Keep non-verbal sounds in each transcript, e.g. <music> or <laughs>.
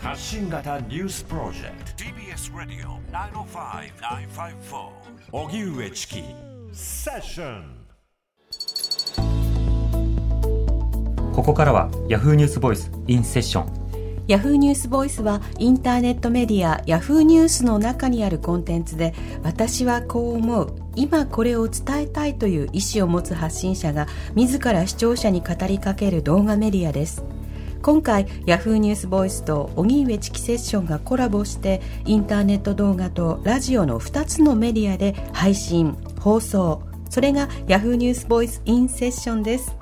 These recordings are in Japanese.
発信型ニュースプロジェクト。TBS ラディオ905-954おぎゅうえちきセッションここからは Yahoo ニュースボイスインセッションヤフーニュースボイスはインターネットメディアヤフーニュースの中にあるコンテンツで私はこう思う今これを伝えたいという意思を持つ発信者が自ら視聴者に語りかける動画メディアです今回ヤフーニュースボイスと荻上チキセッションがコラボしてインターネット動画とラジオの2つのメディアで配信放送。それがヤフーニュースボイスインセッションです。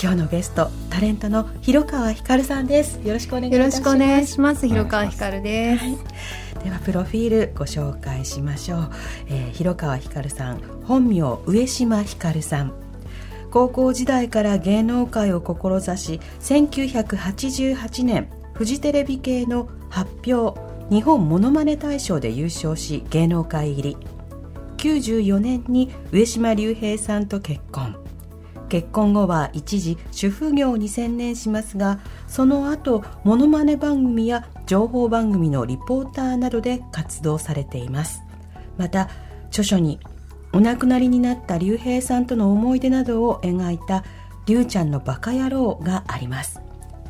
今日のゲストタレントの広川ひかるさんです。よろしくお願いいよろしくお願いします。広川ひかるです。ではプロフィールご紹介しましょう、えー広川ひかるさん本名上島ひかるさん高校時代から芸能界を志し1988年フジテレビ系の発表日本モノマネ大賞で優勝し芸能界入り。94年に上島竜兵さんと結婚。結婚後は一時主婦業に専念しますがその後モノマネ番組や情報番組のリポーターなどで活動されています。また著書にお亡くなりになった竜兵さんとの思い出などを描いた「竜ちゃんのバカ野郎」があります。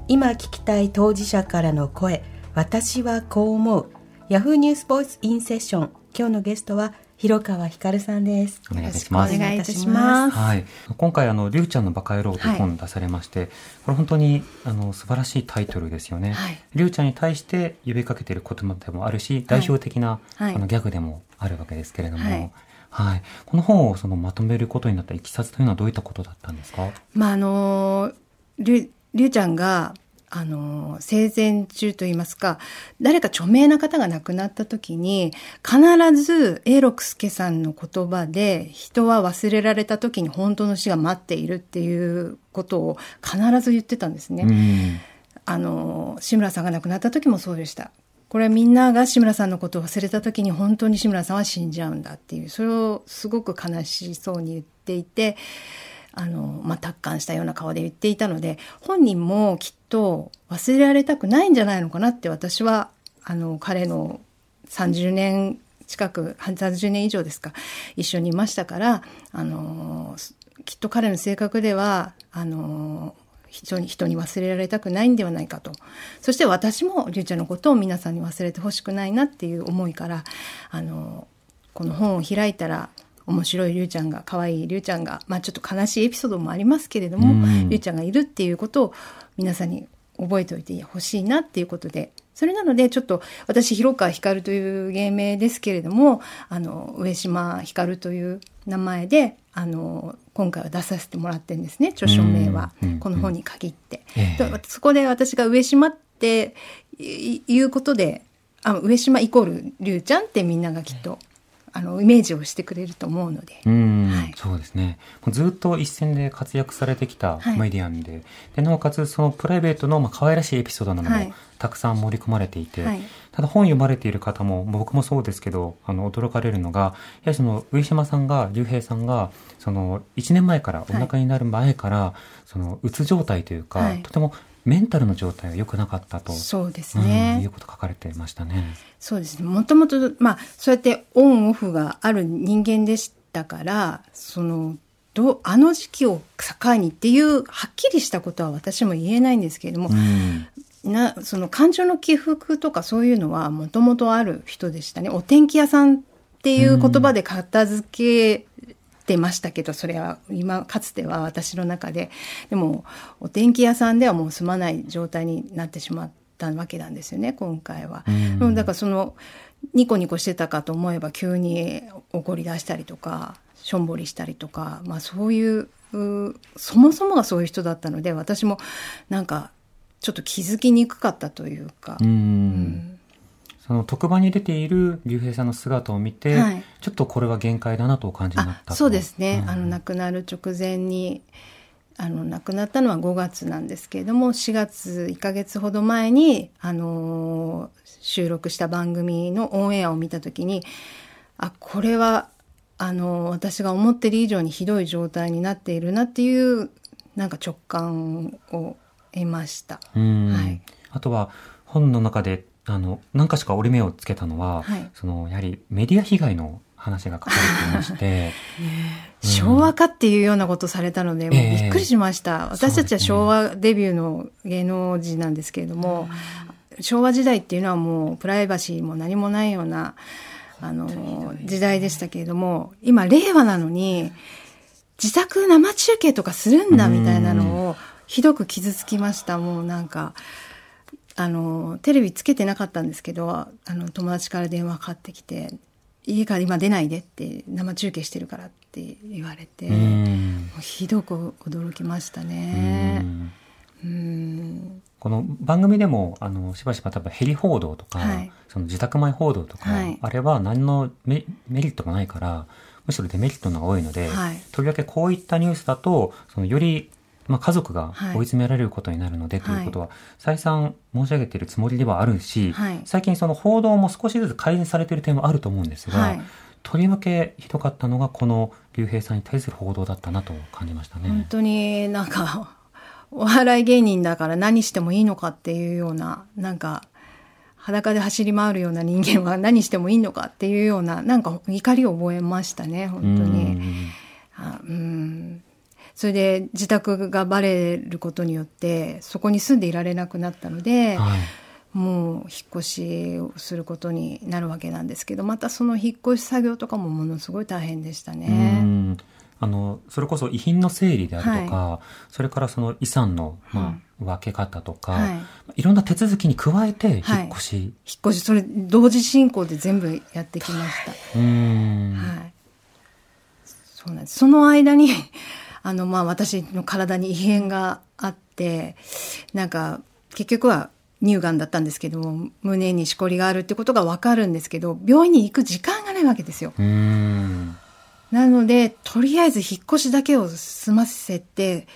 今聞きたい当事者からの声私はこう思う。ヤフーニュースボイスインセッション今日のゲストは広川ひかるさんです。お願いします。お願いいたします。はい、今回あの「りゅうちゃんのバカ野郎」とい。う本出されまして、これ本当にあの素晴らしいタイトルですよね。はい。りゅうちゃんに対して呼びかけている言葉でもあるし、代表的な、はい。あのギャグでもあるわけですけれども、はいはいこの本をそのまとめることになったいきさつというのはどういったことだったんですか？まああのりゅりゅうちゃんがあの生前中といいますか誰か著名な方が亡くなった時に必ず永六輔さんの言葉で人は忘れられた時に本当の死が待っているっていうことを必ず言ってたんですね。うんあの志村さんが亡くなった時もそうでした。これはみんなが志村さんのことを忘れた時に本当に志村さんは死んじゃうんだっていうそれをすごく悲しそうに言っていてあの、まあ、達観したような顔で言っていたので本人もきっと忘れられたくないんじゃないのかなって私はあの彼の30年近く30年以上ですか一緒にいましたからあのきっと彼の性格ではあの人に人に忘れられたくないんではないかと。そして私もりゅうちゃんのことを皆さんに忘れてほしくないなっていう思いからあのこの本を開いたら面白いりゅうちゃんが可愛いりゅうちゃんが、まあ、ちょっと悲しいエピソードもありますけれども、うん。りゅうちゃんがいるっていうことを皆さんに覚えておいてほしいなっていうことでそれなのでちょっと私広川光という芸名ですけれどもあの上島光という名前であの今回は出させてもらってるんですね著書名は。この本に限って。ええ。とそこで私が上島っていいうことであ上島イコールりゅうちゃんってみんながきっとあのイメージをしてくれると思うので。うん、はい。そうですね。ずっと一線で活躍されてきたはい。メディアンで、でなおかつそのプライベートのまあ可愛らしいエピソードなどもはい。たくさん盛り込まれていて、はい。ただ本読まれている方も僕もそうですけど、あの驚かれるのが、やはりその上島さんが竜兵さんがその1年前からお腹になる前から、そのうつ状態というか、はい。とてもメンタルの状態が良くなかったと。そうですうんね。いうこと書かれてましたね。そうですね。もともと、まあ、そうやってオンオフがある人間でしたから、その、どう、あの時期を境にっていう、はっきりしたことは私も言えないんですけれどもう、んな、その感情の起伏とかそういうのはもともとある人でしたね。お天気屋さんっていう言葉で片付けてましたけど、それは今、かつては私の中で。でも、お天気屋さんではもう住まない状態になってしまったわけなんですよね、今回は。うんうんだからその、ニコニコしてたかと思えば急に怒り出したりとか、しょんぼりしたりとか、まあそういう、うそもそもがそういう人だったので、私もなんか、ちょっと気づきにくかったというか、うんうんその特番に出ている竜兵さんの姿を見て、はい。ちょっとこれは限界だなとお感じになったそうですね、うん。あの亡くなる直前にあの亡くなったのは5月なんですけれども4月1ヶ月ほど前に、あのー収録した番組のオンエアを見た時にあこれはあのー私が思ってる以上にひどい状態になっているなっていうなんか直感を得ました。うん。はい。あとは本の中であの何かしか折り目をつけたのは、はい。そのやはりメディア被害の話が書かれていまして、<laughs> 昭和化っていうようなことされたので、もうええびっくりしました。私たちは昭和デビューの芸能人なんですけれども、昭和時代っていうのはもうプライバシーも何もないような、あの、時代でしたけれども、今令和なのに、自宅生中継とかするんだみたいなのを、ひどく傷つきました。もうなんか、あの、テレビつけてなかったんですけど、あの、友達から電話かかってきて、家から今出ないでって、生中継してるからって言われて、ひどく驚きましたうね。ん。うん。この番組でもあのしばしば多分ヘリ報道とか、はい。その自宅前報道とか、はい。あれは何のメメリットもないからむしろデメリットの方が多いので、はい。とりわけこういったニュースだとそのより、まあ、家族がはい追い詰められることになるので、ということは再三申し上げているつもりではあるし、はい最近その報道も少しずつ改善されている点はあると思うんですが、はい。とりわけひどかったのがこの竜兵さんに対する報道だったなと感じましたね。本当になんか、<laughs> お笑い芸人だから何してもいいのかっていうような、なんか、裸で走り回るような人間は何してもいいのかっていうような、なんか怒りを覚えましたね、本当うに。んあうんそれで自宅がバレることによってそこに住んでいられなくなったので、はいもう引っ越しをすることになるわけなんですけどまたその引っ越し作業とかもものすごい大変でしたうね。んあのそれこそ遺品の整理であるとか、それからその遺産の、まあ分け方とか、はいい、ろんな手続きに加えてはい引っ越し、引っ越しそれ同時進行で全部やってきました。うーんはい。そうなんです。その間に、あの、まあ、私の体に異変があって、なんか、結局は乳がんだったんですけども、胸にしこりがあるってことがわかるんですけど、病院に行く時間がないわけですよ。なので、とりあえず引っ越しだけを済ませて、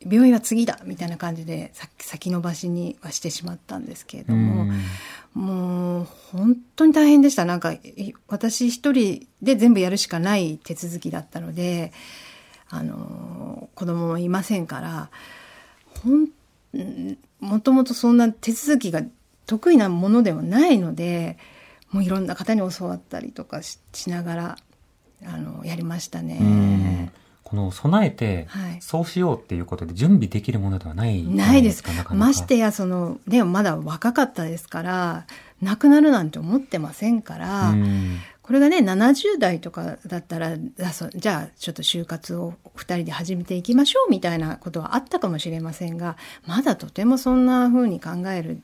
病院は次だみたいな感じで先先延ばしにはしてしまったんですけれども、もう本当に大変でした。なんかい私一人で全部やるしかない手続きだったので、あの子供もいませんから、ほんうんもともとそんな手続きが得意なものではないので、もういろんな方に教わったりとかししながらあのやりましたね。この備えてはい。そうしようっていうことで準備できるものではないないです。かなかなか。ましてやそのでもまだ若かったですから亡くなるなんて思ってませんから、うんこれがね70代とかだったらじゃあちょっと就活を2人で始めていきましょうみたいなことはあったかもしれませんがまだとてもそんな風に考える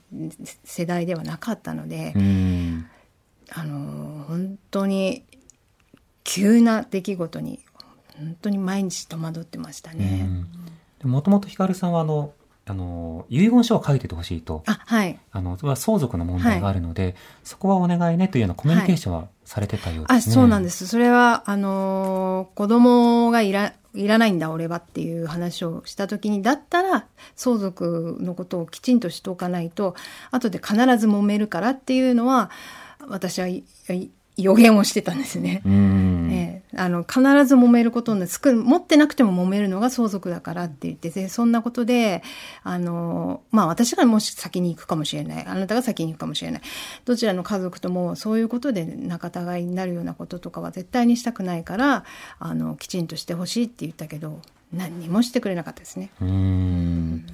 世代ではなかったので、うんあの本当に急な出来事に本当に毎日戸惑ってましたね。もともとヒカルさんはあのあの遺言書を書いててほしいとあはいあのそれは相続の問題があるので、そこはお願いねというようなコミュニケーションはされてたようであ、すね。そうなんです。それは、あのー子供がいら、いらないんだ、俺はっていう話をしたときに、だったら、相続のことをきちんとしておかないと、後で必ず揉めるからっていうのは、私はいい <laughs> 予言をしてたんですね。うん。ええあの必ず揉めることになるつく持ってなくても揉めるのが相続だからって言ってでそんなことであのまあ私がもし先に行くかもしれない。あなたが先に行くかもしれない。どちらの家族ともそういうことで仲違いになるようなこととかは絶対にしたくないからあのきちんとしてほしいって言ったけど何にもしてくれなかったですね。うん。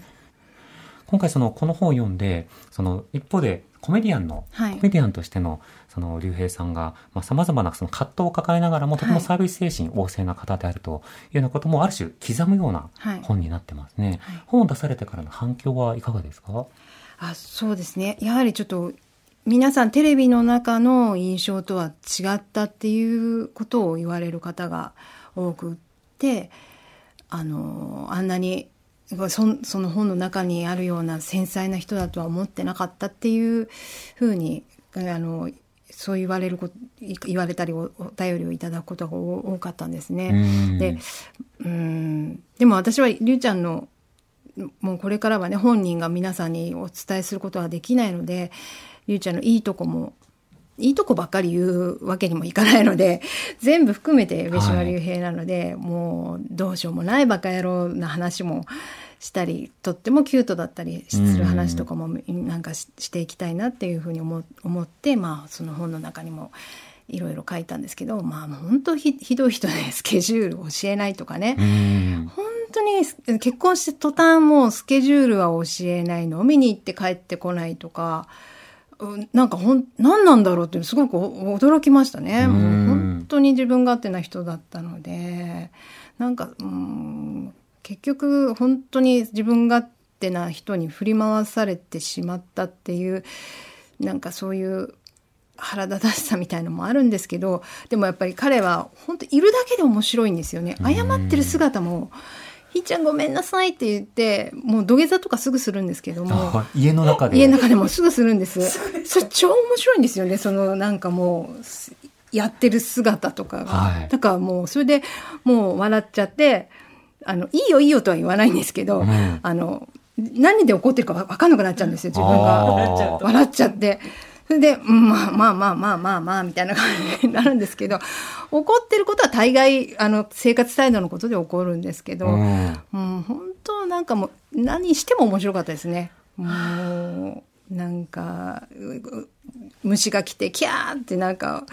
今回そのこの本を読んでその一方でコメディアンの、はい。コメディアンとしてのその竜兵さんがさまざ、まなその葛藤を抱えながらもとてもサービス精神旺盛な方であるというようなこともある種刻むようなはい。本になってますね、はい。本を出されてからの反響はいかがですか？あそうですね。やはりちょっと皆さんテレビの中の印象とは違ったっていうことを言われる方が多くってあのあんなにそその本の中にあるような繊細な人だとは思ってなかったっていうふうにあのそう言われること言われたりおお便りをいただくことが多かったんですね。うんでうんでも私はりゅうちゃんのもうこれからはね本人が皆さんにお伝えすることはできないのでりゅうちゃんのいいとこもいいとこばっかり言うわけにもいかないので、<laughs> 全部含めて上島竜兵なので、はい、もうどうしようもないバカ野郎な話もしたり、とってもキュートだったりする話とかもなんかしていきたいなっていうふうに思思って、まあその本の中にもいろいろ書いたんですけど、まあ本当ひひどい人でスケジュール教えないとかね。本当に結婚して途端もうスケジュールは教えない飲みに行って帰ってこないとか、なんかほん、何なんだろうってすごく驚きましたね。もう本当に自分勝手な人だったので、なんか、うん、結局本当に自分勝手な人に振り回されてしまったっていう、なんかそういう腹立たしさみたいのもあるんですけど、でもやっぱり彼は本当いるだけで面白いんですよね。謝ってる姿も、ひーちゃんごめんなさいって言って、もう土下座とかすぐするんですけども。家の中で家の中でもすぐするん <laughs> です。それ超面白いんですよね。そのなんかもう、やってる姿とかが。はい、だからもう、それでもう笑っちゃって、あの、いいよいいよとは言わないんですけど、うん、あの、何で怒ってるか分かんなくなっちゃうんですよ、自分が。笑っちゃって。それで、まあまあまあまあまあまあ、みたいな感じになるんですけど、怒ってることは大概、あの、生活態度のことで起こるんですけど、うん、本当なんかもう、何しても面白かったですね。もう、なんか、虫が来て、キャーってなんか、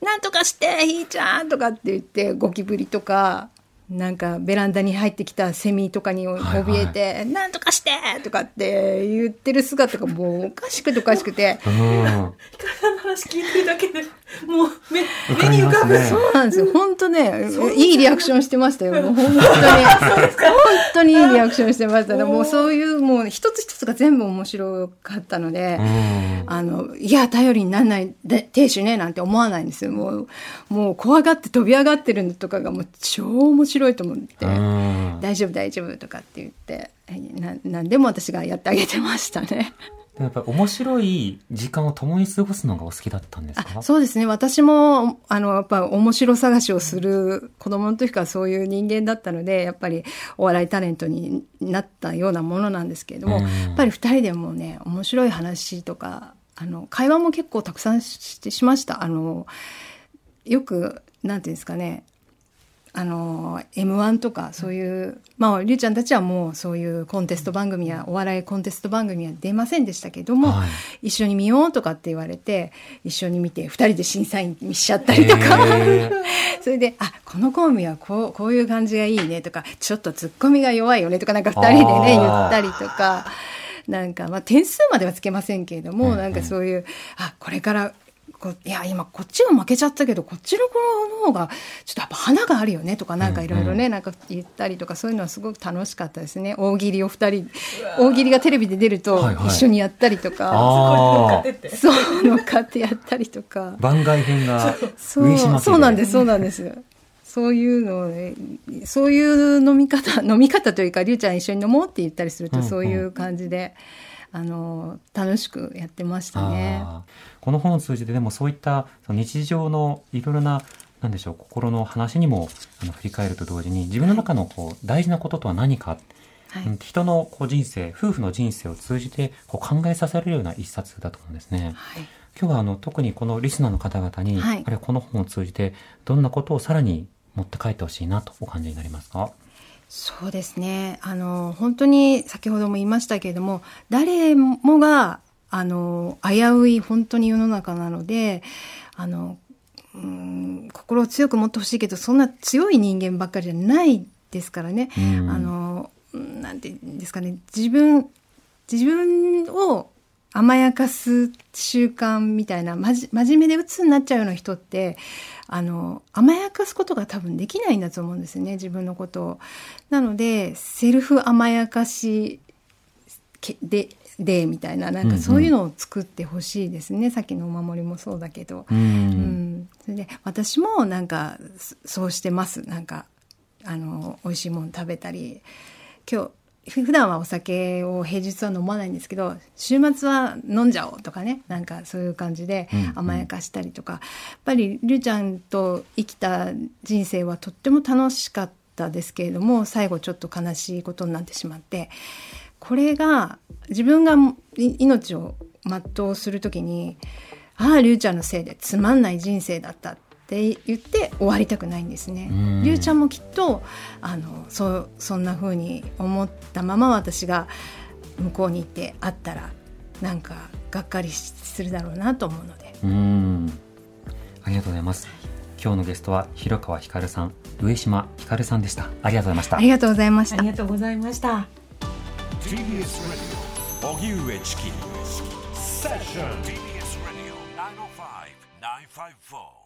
なんとかして、ひーちゃんとかって言って、ゴキブリとか、なんかベランダに入ってきたセミとかに怯えて、はいはい、なんとかしてとかって言ってる姿がもうおかしくておかしくて。ヒカルさんの話聞いてるだけで、<laughs> もう目、目に浮かぶ。そうなんですよ。本当ね、いいリアクションしてましたよ。<laughs> もう本当に。本当にいいリアクションしてました。もうそういう、もう一つ一つが全部面白かったので、あの、いや、頼りにならない亭主ね、なんて思わないんですよ。もう、もう怖がって飛び上がってるのとかがもう超面白いと思って、大丈夫大丈夫とかって言って、な何でも私がやってあげてましたね。やっぱり面白い時間を共に過ごすのがお好きだったんですか？そうですね。私も、あの、やっぱ面白探しをする子供の時からそういう人間だったので、やっぱりお笑いタレントになったようなものなんですけれども、やっぱり二人でもね、面白い話とか、あの、会話も結構たくさんししました。あの、よく、なんていうんですかね、あの M1 とかそういう、まありゅうちゃんたちはもうそういうコンテスト番組やお笑いコンテスト番組は出ませんでしたけども、はい、一緒に見ようとかって言われて一緒に見て二人で審査員にしちゃったりとか。<laughs> それであこのコンビはこうこういう感じがいいねとかちょっとツッコミが弱いよねとかなんか二人でね言ったりとか。なんか、まあ、点数まではつけませんけれども、なんかそういう、あ、これからこいや、今こっちが負けちゃったけど、こっちの子の方が、ちょっとやっぱ花があるよねとか、なんかいろいろね、なんか言ったりとか、そういうのはすごく楽しかったですね。大喜利を二人、大喜利がテレビで出ると、一緒にやったりとか、はいはい、そう、乗っかってやったりとか。番外編がそうそうなんです、そうなんです。そういうのね、そういう飲み方、飲み方というか、りゅうちゃん一緒に飲もうって言ったりすると、そういう感じで。あの楽しくやってましたね。この本を通じてでもそういったその日常のいろいろななんでしょう心の話にもあの振り返ると同時に自分の中のこう大事なこととは何か、はい、人のこう人生夫婦の人生を通じてこう考えさせられるような一冊だと思うんですね。はい、今日はあの特にこのリスナーの方々に、はい、あるいはこの本を通じてどんなことをさらに持って帰ってほしいなとお感じになりますか？そうですね。あの、本当に先ほども言いましたけれども、誰もが、あの、危うい本当に世の中なので、あの、うん、心を強く持ってほしいけど、そんな強い人間ばっかりじゃないですからね。あの、なんていうんですかね、自分、自分を甘やかす習慣みたいな、まじ、真面目で鬱になっちゃうような人って、あの、甘やかすことが多分できないんだと思うんですよね、自分のことを。なので、セルフ甘やかしで、で、みたいな、なんかそういうのを作ってほしいですね、うんうん。さっきのお守りもそうだけど。うん、うん、それで、私もなんか、そうしてます。なんか、あの、美味しいもの食べたり。今日、普段はお酒を平日は飲まないんですけど週末は飲んじゃおうとかねなんかそういう感じで甘やかしたりとか、うんうん、やっぱりりゅうちゃんと生きた人生はとっても楽しかったですけれども最後ちょっと悲しいことになってしまって。これが自分が命を全うする時にあありゅうちゃんのせいでつまんない人生だった。って言って終わりたくないんですね。りゅうちゃんもきっとあのそそんな風に思ったまま私が向こうに行って会ったらなんかがっかりするだろうなと思うので。うんありがとうございます。今日のゲストは広川ひかるさん、上島ひかるさんでした。ありがとうございました。ありがとうございました。ありがとうございました。TBS Radio 荻上チキセッション TBS Radio 905-954